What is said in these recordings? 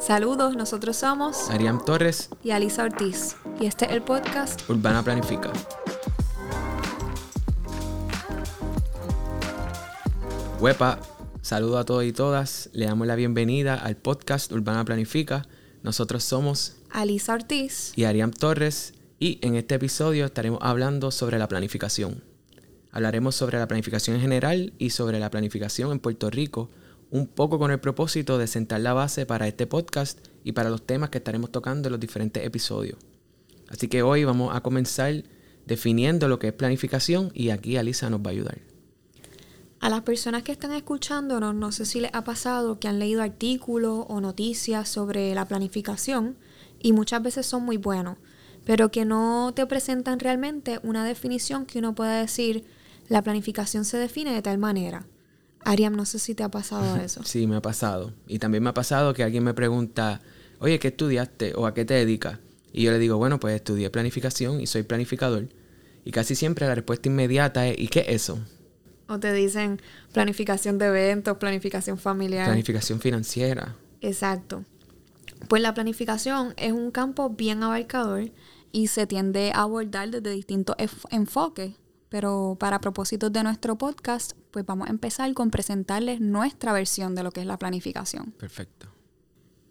Saludos, nosotros somos Ariam Torres y Alisa Ortiz. Y este es el podcast Urbana Planifica. Huepa, saludo a todos y todas. Le damos la bienvenida al podcast Urbana Planifica. Nosotros somos Alisa Ortiz y Ariam Torres y en este episodio estaremos hablando sobre la planificación. Hablaremos sobre la planificación en general y sobre la planificación en Puerto Rico, un poco con el propósito de sentar la base para este podcast y para los temas que estaremos tocando en los diferentes episodios. Así que hoy vamos a comenzar definiendo lo que es planificación y aquí Alisa nos va a ayudar. A las personas que están escuchándonos, no sé si les ha pasado que han leído artículos o noticias sobre la planificación y muchas veces son muy buenos, pero que no te presentan realmente una definición que uno pueda decir, la planificación se define de tal manera. Ariam, no sé si te ha pasado eso. Sí, me ha pasado. Y también me ha pasado que alguien me pregunta, oye, ¿qué estudiaste o a qué te dedicas? Y yo le digo, bueno, pues estudié planificación y soy planificador. Y casi siempre la respuesta inmediata es, ¿y qué es eso? O te dicen planificación de eventos, planificación familiar. Planificación financiera. Exacto. Pues la planificación es un campo bien abarcador y se tiende a abordar desde distintos enfoques. Pero para propósitos de nuestro podcast, pues vamos a empezar con presentarles nuestra versión de lo que es la planificación. Perfecto.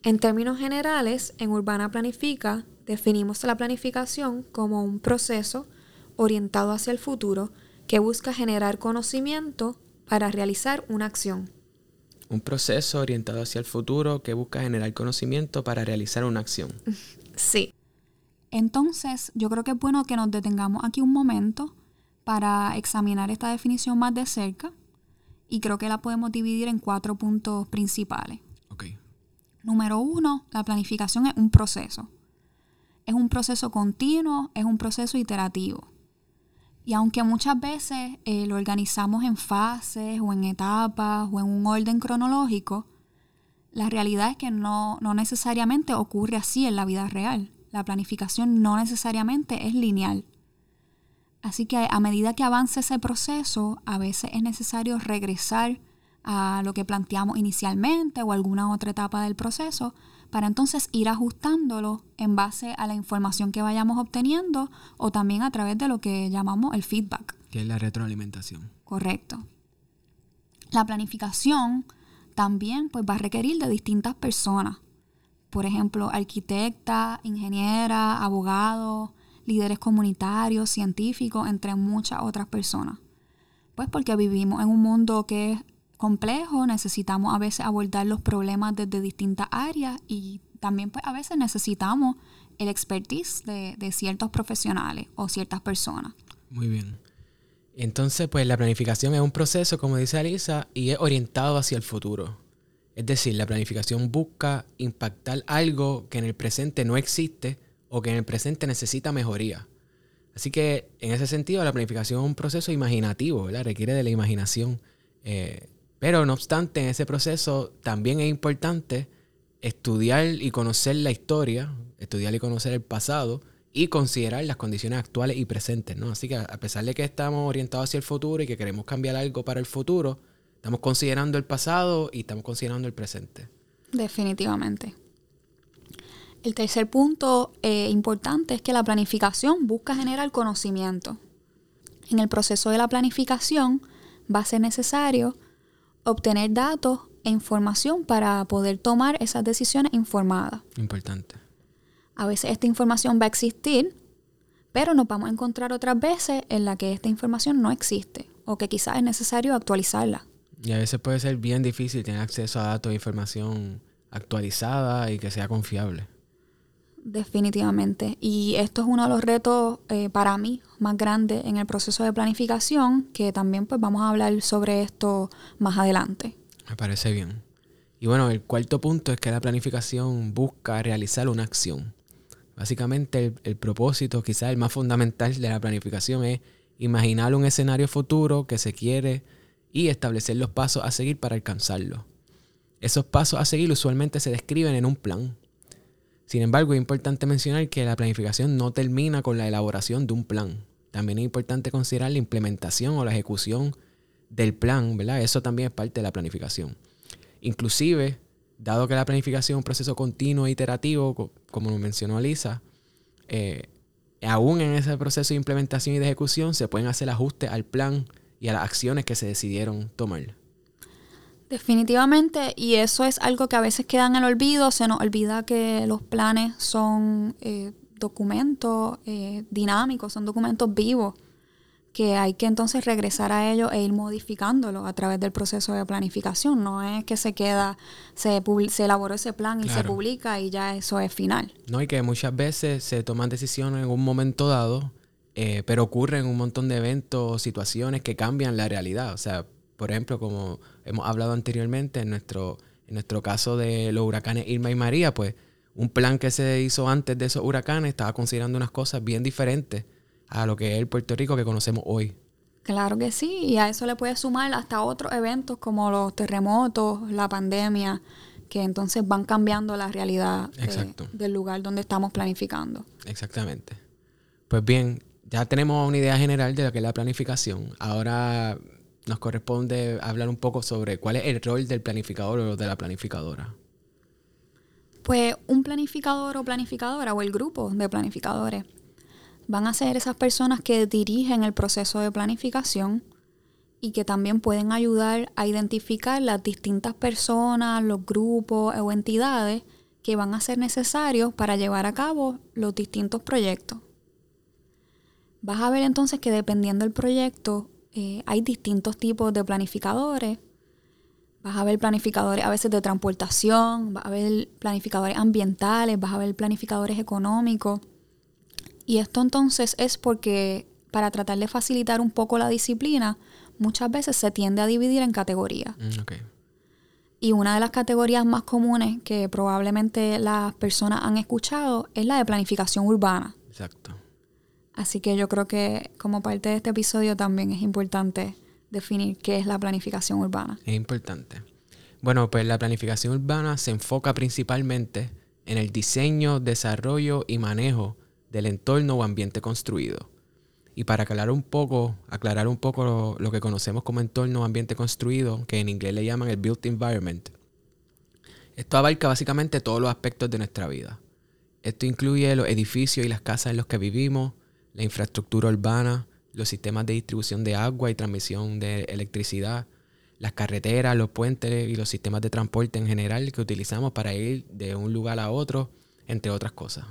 En términos generales, en Urbana Planifica definimos la planificación como un proceso orientado hacia el futuro que busca generar conocimiento para realizar una acción. Un proceso orientado hacia el futuro que busca generar conocimiento para realizar una acción. Sí. Entonces, yo creo que es bueno que nos detengamos aquí un momento para examinar esta definición más de cerca y creo que la podemos dividir en cuatro puntos principales. Ok. Número uno, la planificación es un proceso. Es un proceso continuo, es un proceso iterativo. Y aunque muchas veces eh, lo organizamos en fases o en etapas o en un orden cronológico, la realidad es que no, no necesariamente ocurre así en la vida real. La planificación no necesariamente es lineal. Así que a medida que avance ese proceso, a veces es necesario regresar a lo que planteamos inicialmente o alguna otra etapa del proceso para entonces ir ajustándolo en base a la información que vayamos obteniendo o también a través de lo que llamamos el feedback. Que es la retroalimentación. Correcto. La planificación también pues, va a requerir de distintas personas. Por ejemplo, arquitecta, ingeniera, abogado, líderes comunitarios, científicos, entre muchas otras personas. Pues porque vivimos en un mundo que es complejo, necesitamos a veces abordar los problemas desde distintas áreas y también pues a veces necesitamos el expertise de, de ciertos profesionales o ciertas personas. Muy bien. Entonces, pues la planificación es un proceso, como dice Alisa, y es orientado hacia el futuro. Es decir, la planificación busca impactar algo que en el presente no existe o que en el presente necesita mejoría. Así que en ese sentido la planificación es un proceso imaginativo, ¿verdad? requiere de la imaginación. Eh, pero no obstante, en ese proceso también es importante estudiar y conocer la historia, estudiar y conocer el pasado y considerar las condiciones actuales y presentes. ¿no? Así que a pesar de que estamos orientados hacia el futuro y que queremos cambiar algo para el futuro, estamos considerando el pasado y estamos considerando el presente. Definitivamente. El tercer punto eh, importante es que la planificación busca generar conocimiento. En el proceso de la planificación va a ser necesario obtener datos e información para poder tomar esas decisiones informadas. Importante. A veces esta información va a existir, pero nos vamos a encontrar otras veces en la que esta información no existe o que quizás es necesario actualizarla. Y a veces puede ser bien difícil tener acceso a datos e información actualizada y que sea confiable. Definitivamente. Y esto es uno de los retos eh, para mí más grandes en el proceso de planificación, que también pues vamos a hablar sobre esto más adelante. Me parece bien. Y bueno, el cuarto punto es que la planificación busca realizar una acción. Básicamente el, el propósito, quizás el más fundamental de la planificación es imaginar un escenario futuro que se quiere y establecer los pasos a seguir para alcanzarlo. Esos pasos a seguir usualmente se describen en un plan, sin embargo, es importante mencionar que la planificación no termina con la elaboración de un plan. También es importante considerar la implementación o la ejecución del plan, ¿verdad? Eso también es parte de la planificación. Inclusive, dado que la planificación es un proceso continuo e iterativo, como mencionó Lisa, eh, aún en ese proceso de implementación y de ejecución se pueden hacer ajustes al plan y a las acciones que se decidieron tomar. Definitivamente, y eso es algo que a veces queda en el olvido, se nos olvida que los planes son eh, documentos eh, dinámicos, son documentos vivos, que hay que entonces regresar a ellos e ir modificándolo a través del proceso de planificación. No es que se queda, se, se elaboró ese plan y se publica y ya eso es final. No, y que muchas veces se toman decisiones en un momento dado, eh, pero ocurren un montón de eventos o situaciones que cambian la realidad. O sea, por ejemplo, como hemos hablado anteriormente, en nuestro, en nuestro caso de los huracanes Irma y María, pues un plan que se hizo antes de esos huracanes estaba considerando unas cosas bien diferentes a lo que es el Puerto Rico que conocemos hoy. Claro que sí, y a eso le puedes sumar hasta otros eventos como los terremotos, la pandemia, que entonces van cambiando la realidad del lugar donde estamos planificando. Exactamente. Pues bien, ya tenemos una idea general de lo que es la planificación. Ahora nos corresponde hablar un poco sobre cuál es el rol del planificador o de la planificadora. Pues un planificador o planificadora o el grupo de planificadores van a ser esas personas que dirigen el proceso de planificación y que también pueden ayudar a identificar las distintas personas, los grupos o entidades que van a ser necesarios para llevar a cabo los distintos proyectos. Vas a ver entonces que dependiendo del proyecto eh, hay distintos tipos de planificadores. Vas a ver planificadores a veces de transportación, vas a ver planificadores ambientales, vas a ver planificadores económicos. Y esto entonces es porque para tratar de facilitar un poco la disciplina, muchas veces se tiende a dividir en categorías. Mm, y una de las categorías más comunes que probablemente las personas han escuchado es la de planificación urbana. Exacto. Así que yo creo que como parte de este episodio también es importante definir qué es la planificación urbana. Es importante. Bueno, pues la planificación urbana se enfoca principalmente en el diseño, desarrollo y manejo del entorno o ambiente construido. Y para aclarar un poco, aclarar un poco lo, que conocemos como entorno o ambiente construido, que en inglés le llaman el built environment. Esto abarca básicamente todos los aspectos de nuestra vida. Esto incluye los edificios y las casas en los que vivimos, la infraestructura urbana, los sistemas de distribución de agua y transmisión de electricidad, las carreteras, los puentes y los sistemas de transporte en general que utilizamos para ir de un lugar a otro, entre otras cosas.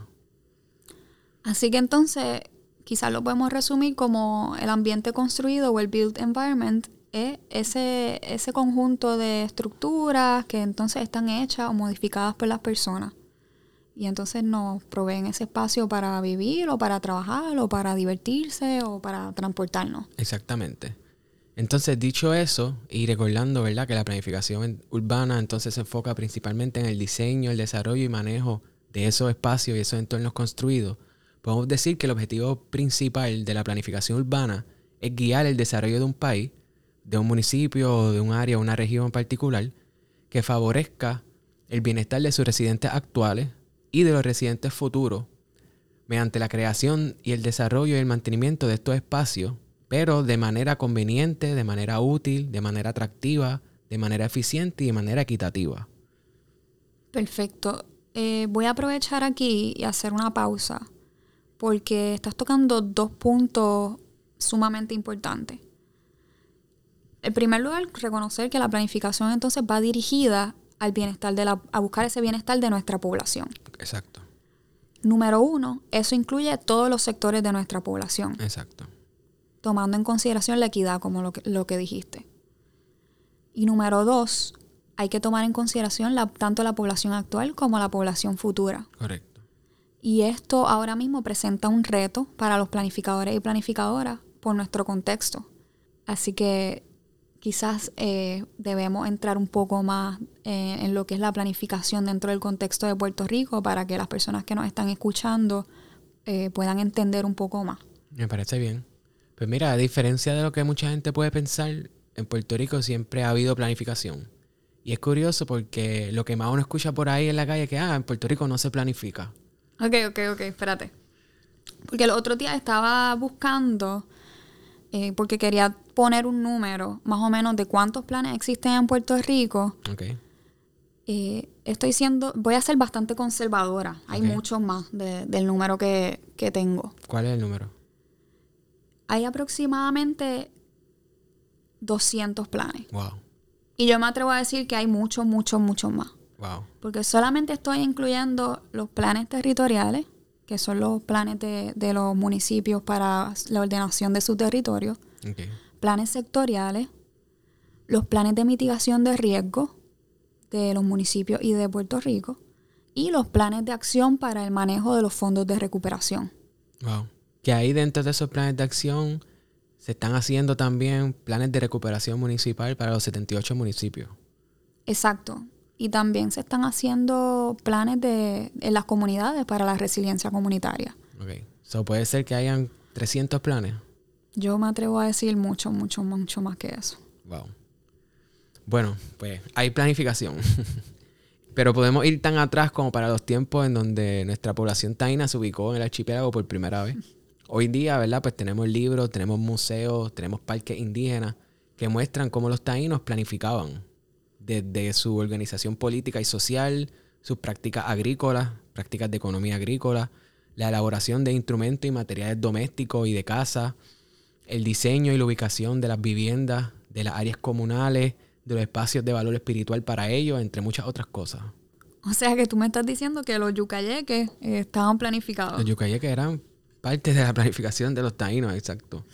Así que entonces, quizás lo podemos resumir como el ambiente construido o el built environment es ese, ese conjunto de estructuras que entonces están hechas o modificadas por las personas y entonces nos proveen ese espacio para vivir o para trabajar o para divertirse o para transportarnos. Exactamente. Entonces, dicho eso, y recordando, ¿verdad?, que la planificación urbana entonces se enfoca principalmente en el diseño, el desarrollo y manejo de esos espacios y esos entornos construidos, podemos decir que el objetivo principal de la planificación urbana es guiar el desarrollo de un país, de un municipio o de un área o una región en particular, que favorezca el bienestar de sus residentes actuales, y de los residentes futuros mediante la creación y el desarrollo y el mantenimiento de estos espacios, pero de manera conveniente, de manera útil, de manera atractiva, de manera eficiente y de manera equitativa. Perfecto. Eh, voy a aprovechar aquí y hacer una pausa porque estás tocando dos puntos sumamente importantes. En primer lugar, reconocer que la planificación entonces va dirigida al bienestar de la, a buscar ese bienestar de nuestra población. Exacto. Número uno, eso incluye todos los sectores de nuestra población. Exacto. Tomando en consideración la equidad, como lo que, lo que dijiste. Y número dos, hay que tomar en consideración la, tanto la población actual como la población futura. Correcto. Y esto ahora mismo presenta un reto para los planificadores y planificadoras por nuestro contexto. Así que quizás eh, debemos entrar un poco más eh, en lo que es la planificación dentro del contexto de Puerto Rico para que las personas que nos están escuchando eh, puedan entender un poco más. Me parece bien. Pues mira, a diferencia de lo que mucha gente puede pensar, en Puerto Rico siempre ha habido planificación. Y es curioso porque lo que más uno escucha por ahí en la calle es que, ah, en Puerto Rico no se planifica. Ok, ok, ok, espérate. Porque el otro día estaba buscando eh, porque quería poner un número más o menos de cuántos planes existen en Puerto Rico. Eh, estoy siendo, voy a ser bastante conservadora. Hay Ok. muchos más de- del número que, que tengo. ¿Cuál es el número? Hay aproximadamente 200 planes. Wow, Y yo me atrevo a decir que hay muchos, muchos, muchos más. wow. Porque solamente estoy incluyendo los planes territoriales, que son los planes de, de los municipios para la ordenación de su territorio, Ok. Planes sectoriales, los planes de mitigación de riesgo de los municipios y de Puerto Rico, y los planes de acción para el manejo de los fondos de recuperación. Wow. Que ahí dentro de esos planes de acción se están haciendo también planes de recuperación municipal para los 78 municipios. Exacto. Y también se están haciendo planes de, en las comunidades para la resiliencia comunitaria. Ok. So puede ser que hayan 300 planes. Yo me atrevo a decir mucho, mucho, mucho más que eso. Wow. Bueno, pues hay planificación. Pero podemos ir tan atrás como para los tiempos en donde nuestra población taína se ubicó en el archipiélago por primera vez. Hoy día, ¿verdad? Pues tenemos libros, tenemos museos, tenemos parques indígenas que muestran cómo los taínos planificaban desde su organización política y social, sus prácticas agrícolas, prácticas de economía agrícola, la elaboración de instrumentos y materiales domésticos y de casa, el diseño y la ubicación de las viviendas, de las áreas comunales, de los espacios de valor espiritual para ellos, entre muchas otras cosas. O sea que tú me estás diciendo que los yucayeques eh, estaban planificados. Los yucayeques eran parte de la planificación de los taínos, exacto.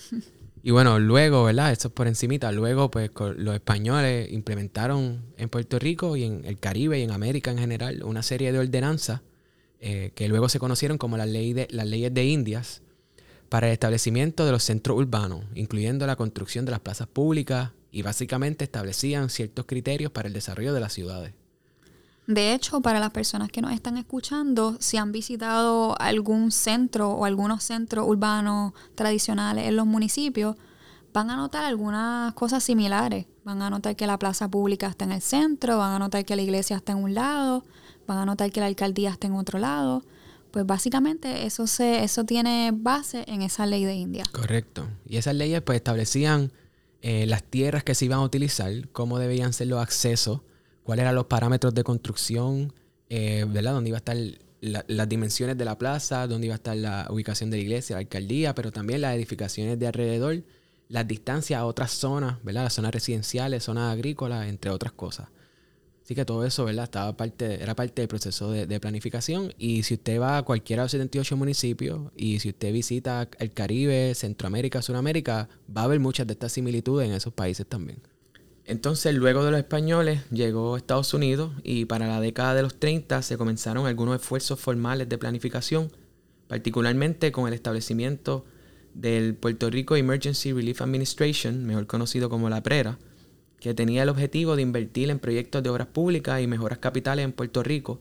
Y bueno, luego, ¿verdad? Eso es por encimita. Luego, pues, los españoles implementaron en Puerto Rico y en el Caribe y en América en general una serie de ordenanzas eh, que luego se conocieron como las, ley de, las leyes de Indias para el establecimiento de los centros urbanos, incluyendo la construcción de las plazas públicas y básicamente establecían ciertos criterios para el desarrollo de las ciudades. De hecho, para las personas que nos están escuchando, si han visitado algún centro o algunos centros urbanos tradicionales en los municipios, van a notar algunas cosas similares. Van a notar que la plaza pública está en el centro, van a notar que la iglesia está en un lado, van a notar que la alcaldía está en otro lado. Pues básicamente eso se, eso tiene base en esa ley de India. Correcto. Y esas leyes pues establecían eh, las tierras que se iban a utilizar, cómo debían ser los accesos, cuáles eran los parámetros de construcción, eh, ¿verdad? Dónde iba a estar la- las dimensiones de la plaza, dónde iba a estar la ubicación de la iglesia, la alcaldía, pero también las edificaciones de alrededor, las distancias a otras zonas, ¿verdad? Las zonas residenciales, zonas agrícolas, entre otras cosas. Así que todo eso, ¿verdad? Estaba parte, era parte del proceso de, planificación. Y si usted va a cualquiera de los 78 municipios y si usted visita el Caribe, Centroamérica, Sudamérica, va a haber muchas de estas similitudes en esos países también. Entonces, luego de los españoles, llegó Estados Unidos y para la década de los 30 se comenzaron algunos esfuerzos formales de planificación, particularmente con el establecimiento del Puerto Rico Emergency Relief Administration, mejor conocido como la PRERA, que tenía el objetivo de invertir en proyectos de obras públicas y mejoras capitales en Puerto Rico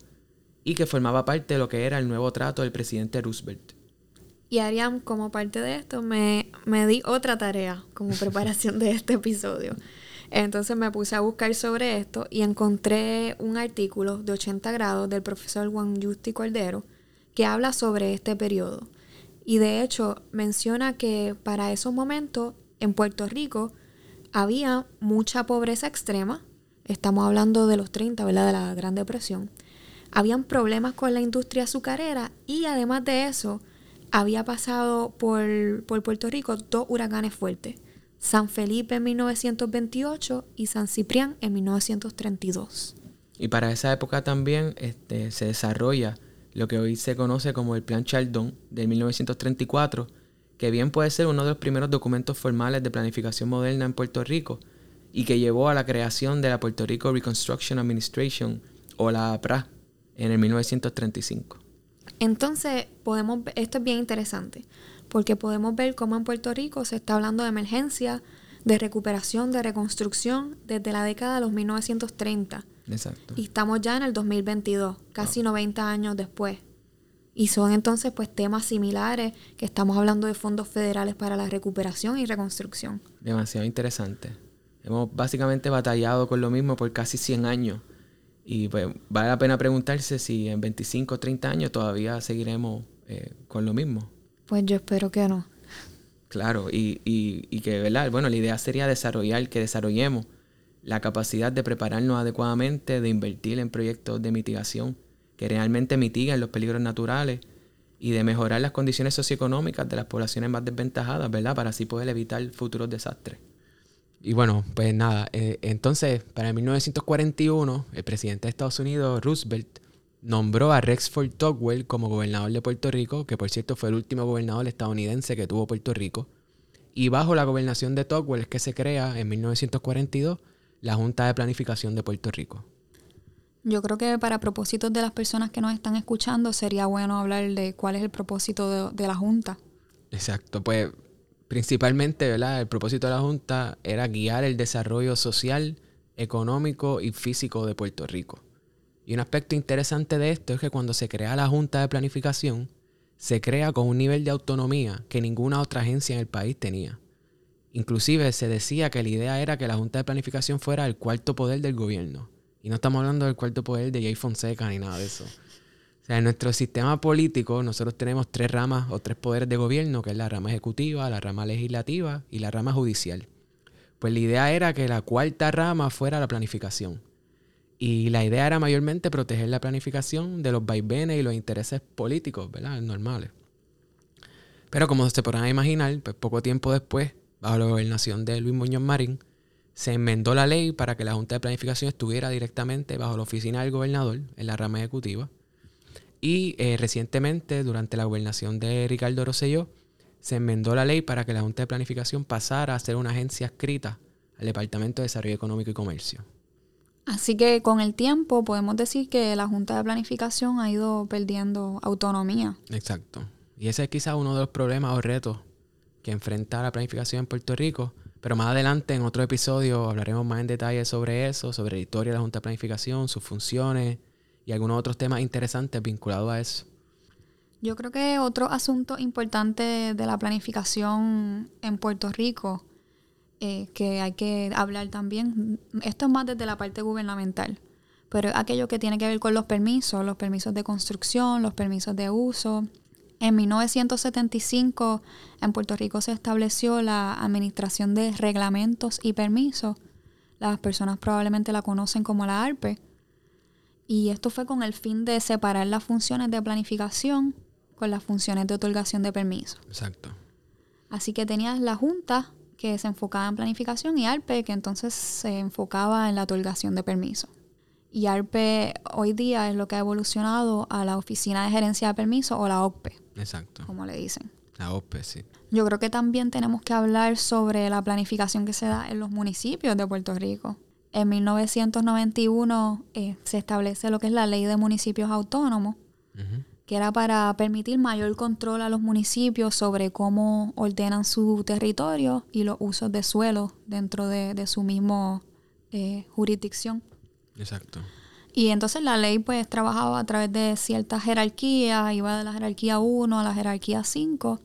y que formaba parte de lo que era el nuevo trato del presidente Roosevelt. Y Ariam, como parte de esto, me, me di otra tarea como preparación de este episodio. Entonces me puse a buscar sobre esto y encontré un artículo de 80 grados del profesor Juan Justi Cordero que habla sobre este periodo. Y de hecho menciona que para esos momentos en Puerto Rico había mucha pobreza extrema. Estamos hablando de los 30, ¿verdad? De la Gran Depresión. Habían problemas con la industria azucarera y además de eso, había pasado por, por Puerto Rico dos huracanes fuertes. San Felipe en 1928 y San Ciprián en 1932. Y para esa época también este, se desarrolla lo que hoy se conoce como el Plan Chaldón de 1934, que bien puede ser uno de los primeros documentos formales de planificación moderna en Puerto Rico y que llevó a la creación de la Puerto Rico Reconstruction Administration o la APRA en el 1935. Entonces, podemos, esto es bien interesante, porque podemos ver cómo en Puerto Rico se está hablando de emergencia, de recuperación, de reconstrucción desde la década de los 1930. Exacto. Y estamos ya en el 2022, casi 90 años después. Y son entonces pues temas similares que estamos hablando de fondos federales para la recuperación y reconstrucción. Demasiado interesante. Hemos básicamente batallado con lo mismo por casi 100 años. Y pues vale la pena preguntarse si en 25 o 30 años todavía seguiremos eh, con lo mismo. Pues yo espero que no. Claro, y, y, y que, ¿verdad? Bueno, la idea sería desarrollar, que desarrollemos la capacidad de prepararnos adecuadamente, de invertir en proyectos de mitigación que realmente mitiguen los peligros naturales y de mejorar las condiciones socioeconómicas de las poblaciones más desventajadas, ¿verdad? Para así poder evitar futuros desastres. Y bueno, pues nada, eh, entonces para 1941 el presidente de Estados Unidos, Roosevelt, nombró a Rexford Tocqueville como gobernador de Puerto Rico, que por cierto fue el último gobernador estadounidense que tuvo Puerto Rico. Y bajo la gobernación de Tocqueville es que se crea en 1942 la Junta de Planificación de Puerto Rico. Yo creo que para propósitos de las personas que nos están escuchando sería bueno hablar de cuál es el propósito de, la Junta. Exacto, pues principalmente, ¿verdad? El propósito de la Junta era guiar el desarrollo social, económico y físico de Puerto Rico. Y un aspecto interesante de esto es que cuando se crea la Junta de Planificación, se crea con un nivel de autonomía que ninguna otra agencia en el país tenía. Inclusive se decía que la idea era que la Junta de Planificación fuera el cuarto poder del gobierno. Y no estamos hablando del cuarto poder de Jay Fonseca ni nada de eso. O sea, en nuestro sistema político nosotros tenemos tres ramas o tres poderes de gobierno, que es la rama ejecutiva, la rama legislativa y la rama judicial. Pues la idea era que la cuarta rama fuera la planificación. Y la idea era mayormente proteger la planificación de los vaivenes y los intereses políticos, ¿verdad? Normales. Pero como se podrán imaginar, pues poco tiempo después, bajo la gobernación de Luis Muñoz Marín, se enmendó la ley para que la Junta de Planificación estuviera directamente bajo la oficina del gobernador, en la rama ejecutiva. Y eh, recientemente, durante la gobernación de Ricardo Rosselló, se enmendó la ley para que la Junta de Planificación pasara a ser una agencia escrita al Departamento de Desarrollo Económico y Comercio. Así que con el tiempo podemos decir que la Junta de Planificación ha ido perdiendo autonomía. Exacto. Y ese es quizás uno de los problemas o retos que enfrenta la planificación en Puerto Rico. Pero más adelante, en otro episodio, hablaremos más en detalle sobre eso, sobre la historia de la Junta de Planificación, sus funciones y algunos otros temas interesantes vinculados a eso. Yo creo que otro asunto importante de la planificación en Puerto Rico eh, que hay que hablar también. Esto es más desde la parte gubernamental, pero aquello que tiene que ver con los permisos, los permisos de construcción, los permisos de uso. En 1975 en Puerto Rico se estableció la Administración de Reglamentos y Permisos. Las personas probablemente la conocen como la ARPE. Y esto fue con el fin de separar las funciones de planificación con las funciones de otorgación de permisos. Exacto. Así que tenías la Junta que se enfocaba en planificación, y ARPE, que entonces se enfocaba en la otorgación de permiso. Y ARPE hoy día es lo que ha evolucionado a la Oficina de Gerencia de Permiso o la OCPE. Exacto. Como le dicen. La OCPE, sí. Yo creo que también tenemos que hablar sobre la planificación que se da en los municipios de Puerto Rico. En 1991 eh, se establece lo que es la Ley de Municipios Autónomos, que era para permitir mayor control a los municipios sobre cómo ordenan su territorio y los usos de suelo dentro de, su mismo eh, jurisdicción. Exacto. Y entonces la ley pues trabajaba a través de ciertas jerarquías, iba de la jerarquía 1 a la jerarquía 5,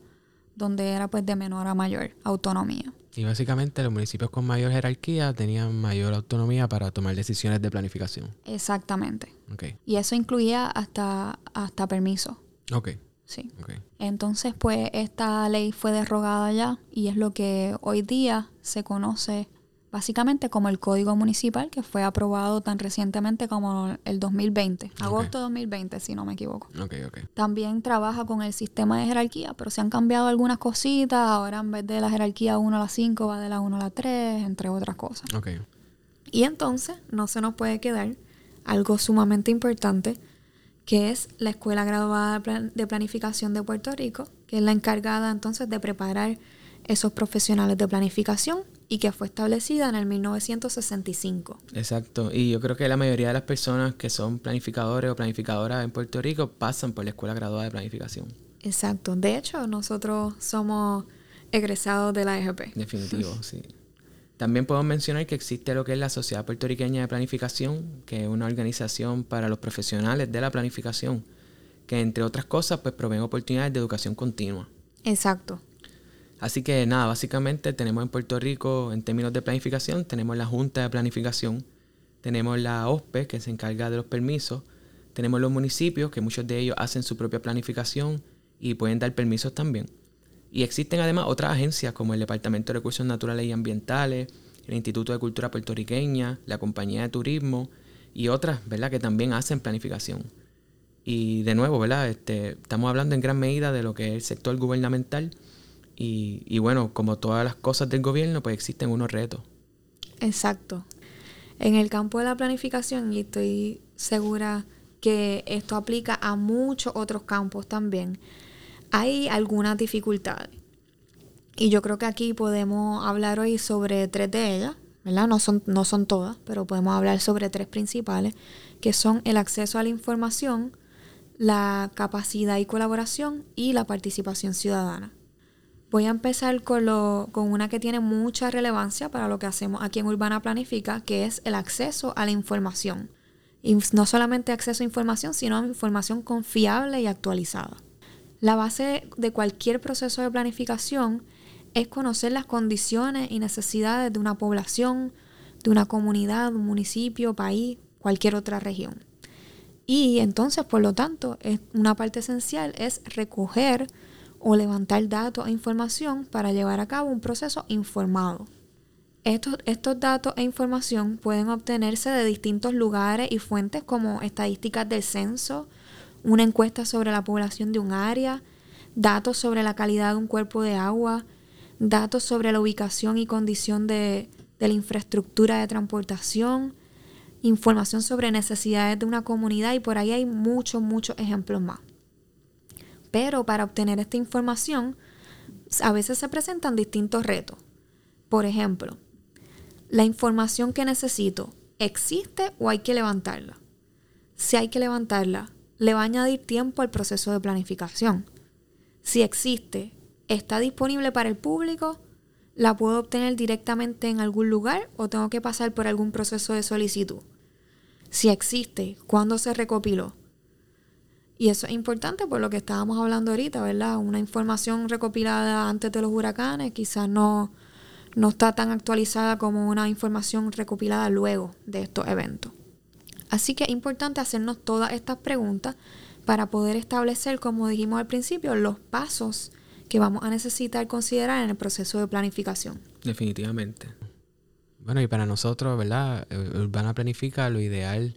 donde era pues de menor a mayor autonomía. Y básicamente los municipios con mayor jerarquía tenían mayor autonomía para tomar decisiones de planificación. Exactamente. Okay. Y eso incluía hasta, hasta permiso. Ok. Sí. Okay. Entonces, pues esta ley fue derogada ya y es lo que hoy día se conoce básicamente como el Código Municipal que fue aprobado tan recientemente como el 2020, agosto de 2020 si no me equivoco. Okay, okay. También trabaja con el sistema de jerarquía, pero se han cambiado algunas cositas, ahora en vez de la jerarquía 1 a la 5 va de la 1 a la 3, entre otras cosas. Okay. Y entonces no se nos puede quedar algo sumamente importante que es la Escuela Graduada de Planificación de Puerto Rico, que es la encargada entonces de preparar esos profesionales de planificación y que fue establecida en el 1965. Exacto, y yo creo que la mayoría de las personas que son planificadores o planificadoras en Puerto Rico pasan por la Escuela Graduada de Planificación. Exacto, de hecho nosotros somos egresados de la EGP. Definitivo, sí. También podemos mencionar que existe lo que es la Sociedad Puertorriqueña de Planificación, que es una organización para los profesionales de la planificación, que entre otras cosas pues provee oportunidades de educación continua. Exacto. Así que nada, básicamente tenemos en Puerto Rico, en términos de planificación, tenemos la Junta de Planificación, tenemos la OSPE, que se encarga de los permisos, tenemos los municipios, que muchos de ellos hacen su propia planificación y pueden dar permisos también. Y existen además otras agencias como el Departamento de Recursos Naturales y Ambientales, el Instituto de Cultura Puertorriqueña, la Compañía de Turismo y otras, ¿verdad?, que también hacen planificación. Y de nuevo, ¿verdad? Este, estamos hablando en gran medida de lo que es el sector gubernamental y, y bueno, como todas las cosas del gobierno, pues existen unos retos. Exacto. En el campo de la planificación, y estoy segura que esto aplica a muchos otros campos también, hay algunas dificultades. Y yo creo que aquí podemos hablar hoy sobre tres de ellas, ¿verdad? No son, no son todas, pero podemos hablar sobre tres principales, que son el acceso a la información, la capacidad y colaboración y la participación ciudadana. Voy a empezar con, lo, con una que tiene mucha relevancia para lo que hacemos aquí en Urbana Planifica, que es el acceso a la información. No solamente acceso a información, sino a información confiable y actualizada. La base de cualquier proceso de planificación es conocer las condiciones y necesidades de una población, de una comunidad, un municipio, país, cualquier otra región. Y entonces, por lo tanto, es una parte esencial es recoger o levantar datos e información para llevar a cabo un proceso informado. Estos, estos datos e información pueden obtenerse de distintos lugares y fuentes como estadísticas del censo, una encuesta sobre la población de un área, datos sobre la calidad de un cuerpo de agua, datos sobre la ubicación y condición de, de la infraestructura de transportación, información sobre necesidades de una comunidad y por ahí hay muchos, muchos ejemplos más. Pero para obtener esta información, a veces se presentan distintos retos. Por ejemplo, la información que necesito, ¿existe o hay que levantarla? Si hay que levantarla, le va a añadir tiempo al proceso de planificación. Si existe, ¿está disponible para el público? ¿La puedo obtener directamente en algún lugar o tengo que pasar por algún proceso de solicitud? si existe, cuándo se recopiló. Y eso es importante por lo que estábamos hablando ahorita, ¿verdad? Una información recopilada antes de los huracanes quizás no, no está tan actualizada como una información recopilada luego de estos eventos. Así que es importante hacernos todas estas preguntas para poder establecer, como dijimos al principio, los pasos que vamos a necesitar considerar en el proceso de planificación. Definitivamente. Bueno, y para nosotros, ¿verdad? Urbana Planifica, lo ideal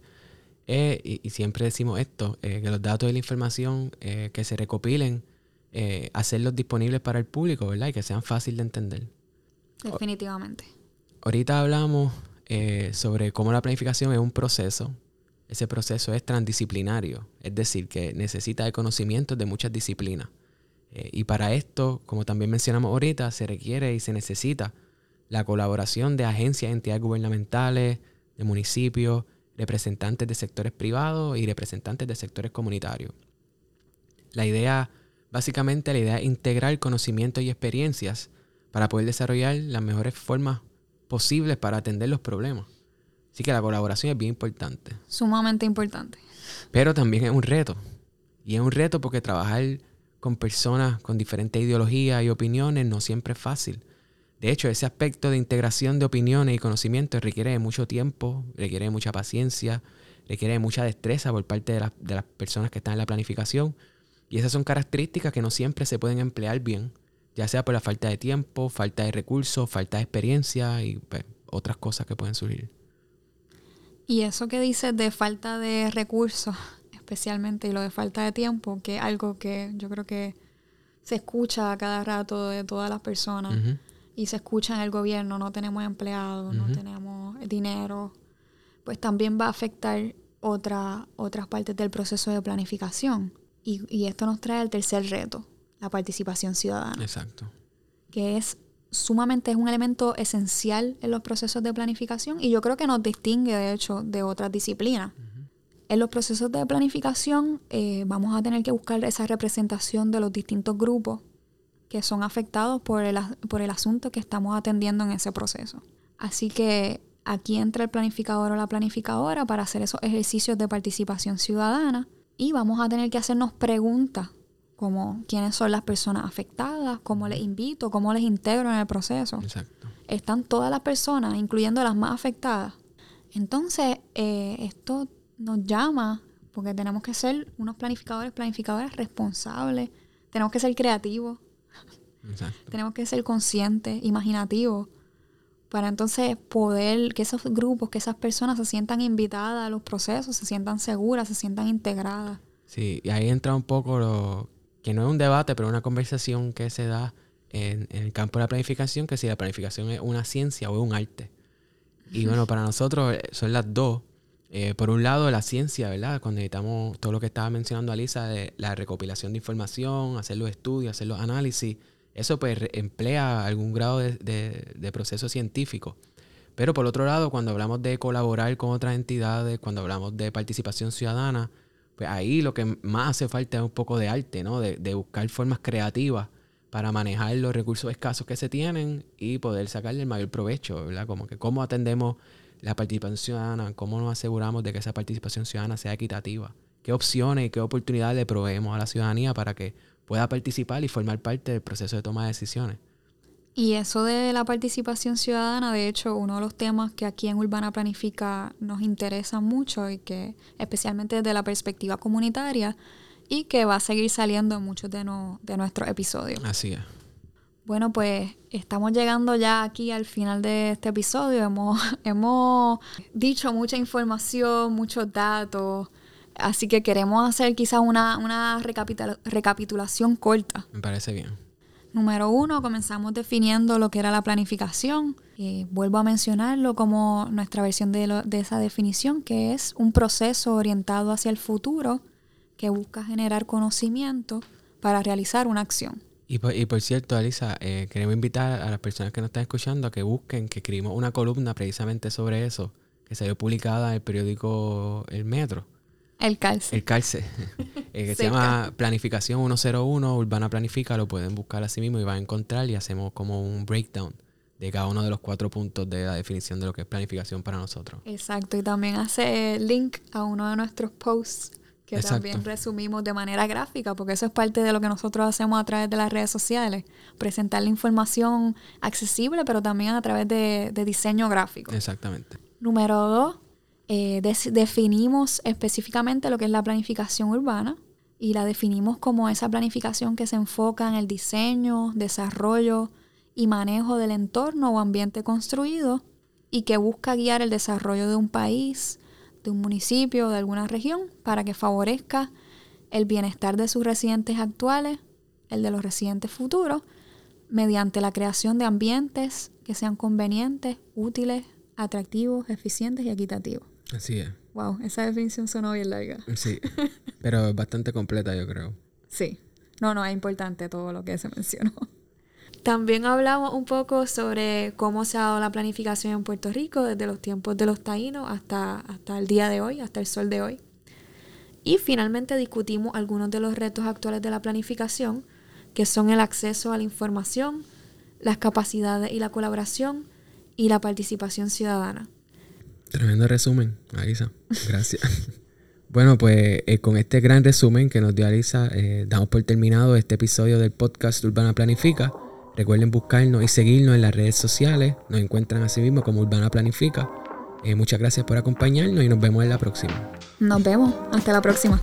es, y, siempre decimos esto, eh, que los datos y la información eh, que se recopilen, hacerlos disponibles para el público, ¿verdad? Y que sean fáciles de entender. Definitivamente. ahorita hablamos sobre cómo la planificación es un proceso. Ese proceso es transdisciplinario, es decir, que necesita de conocimientos de muchas disciplinas. y para esto, como también mencionamos ahorita, se requiere y se necesita la colaboración de agencias, entidades gubernamentales, de municipios, representantes de sectores privados y representantes de sectores comunitarios. La idea, básicamente la idea es integrar conocimientos y experiencias para poder desarrollar las mejores formas posibles para atender los problemas. Así que la colaboración es bien importante. Sumamente importante. Pero también es un reto. Y es un reto porque trabajar con personas con diferentes ideologías y opiniones no siempre es fácil. De hecho, ese aspecto de integración de opiniones y conocimientos requiere mucho tiempo, requiere mucha paciencia, requiere mucha destreza por parte de, las personas que están en la planificación. Y esas son características que no siempre se pueden emplear bien, ya sea por la falta de tiempo, falta de recursos, falta de experiencia y pues, otras cosas que pueden surgir. Y eso que dices de falta de recursos, especialmente, y lo de falta de tiempo, que es algo que yo creo que se escucha a cada rato de todas las personas y se escucha en el gobierno, no tenemos empleados, no tenemos dinero, pues también va a afectar otra, otras partes del proceso de planificación. Y, y esto nos trae el tercer reto, la participación ciudadana. Exacto. Que es sumamente, es un elemento esencial en los procesos de planificación y yo creo que nos distingue, de hecho, de otras disciplinas. En los procesos de planificación eh, vamos a tener que buscar esa representación de los distintos grupos que son afectados por el, por el asunto que estamos atendiendo en ese proceso. Así que aquí entra el planificador o la planificadora para hacer esos ejercicios de participación ciudadana y vamos a tener que hacernos preguntas como quiénes son las personas afectadas, cómo les invito, cómo les integro en el proceso. Exacto. Están todas las personas, incluyendo las más afectadas. Entonces, eh, esto nos llama, porque tenemos que ser unos planificadores, planificadores responsables, tenemos que ser creativos, tenemos que ser conscientes, imaginativos, para entonces poder que esos grupos, que esas personas se sientan invitadas a los procesos, se sientan seguras, se sientan integradas. Sí, y ahí entra un poco lo que no es un debate, pero una conversación que se da en, el campo de la planificación, que si la planificación es una ciencia o es un arte. Y bueno, para nosotros eh, son las dos. Eh, por un lado, la ciencia, ¿verdad? Cuando necesitamos todo lo que estaba mencionando Alisa, de la recopilación de información, hacer los estudios, hacer los análisis, eso pues emplea algún grado de, proceso científico. Pero por otro lado, cuando hablamos de colaborar con otras entidades, cuando hablamos de participación ciudadana, pues ahí lo que más hace falta es un poco de arte, ¿no? De, de buscar formas creativas para manejar los recursos escasos que se tienen y poder sacarle el mayor provecho, ¿verdad? Como que cómo atendemos la participación ciudadana, cómo nos aseguramos de que esa participación ciudadana sea equitativa, qué opciones y qué oportunidades le proveemos a la ciudadanía para que pueda participar y formar parte del proceso de toma de decisiones. Y eso de la participación ciudadana, de hecho, uno de los temas que aquí en Urbana Planifica nos interesa mucho y que especialmente desde la perspectiva comunitaria y que va a seguir saliendo en muchos de, de nuestros episodios. Así es. Bueno, pues estamos llegando ya aquí al final de este episodio. Hemos, hemos dicho mucha información, muchos datos. Así que queremos hacer quizás una, una recapitulación corta. Me parece bien. Número uno, comenzamos definiendo lo que era la planificación. y vuelvo a mencionarlo como nuestra versión de, de esa definición, que es un proceso orientado hacia el futuro que busca generar conocimiento para realizar una acción. Y por, y por cierto, Alisa, eh, queremos invitar a las personas que nos están escuchando a que busquen, que escribimos una columna precisamente sobre eso, que salió publicada en el periódico El Metro. El Calce. El Calce, eh, que se llama Planificación 101, Urbana Planifica, lo pueden buscar así mismo y van a encontrar y hacemos como un breakdown de cada uno de los cuatro puntos de la definición de lo que es planificación para nosotros. Exacto, y también hace link a uno de nuestros posts que también resumimos de manera gráfica, porque eso es parte de lo que nosotros hacemos a través de las redes sociales, presentar la información accesible, pero también a través de, diseño gráfico. Exactamente. Número dos, eh, definimos específicamente lo que es la planificación urbana y la definimos como esa planificación que se enfoca en el diseño, desarrollo y manejo del entorno o ambiente construido y que busca guiar el desarrollo de un país, de un municipio de alguna región para que favorezca el bienestar de sus residentes actuales, el de los residentes futuros, mediante la creación de ambientes que sean convenientes, útiles, atractivos, eficientes y equitativos. Así es. Wow, esa definición sonó bien larga. Sí, pero bastante completa yo creo. Sí. No, no, es importante todo lo que se mencionó. También hablamos un poco sobre cómo se ha dado la planificación en Puerto Rico desde los tiempos de los taínos hasta, hasta el día de hoy, hasta el sol de hoy. Y finalmente discutimos algunos de los retos actuales de la planificación, que son el acceso a la información, las capacidades y la colaboración y la participación ciudadana. Tremendo resumen, Alisa. Gracias. bueno, pues eh, con este gran resumen que nos dio Alisa, eh, damos por terminado este episodio del podcast Urbana Planifica. Recuerden buscarnos y seguirnos en las redes sociales. Nos encuentran así mismo como Urbana Planifica. Eh, muchas gracias por acompañarnos y nos vemos en la próxima. Nos vemos. Hasta la próxima.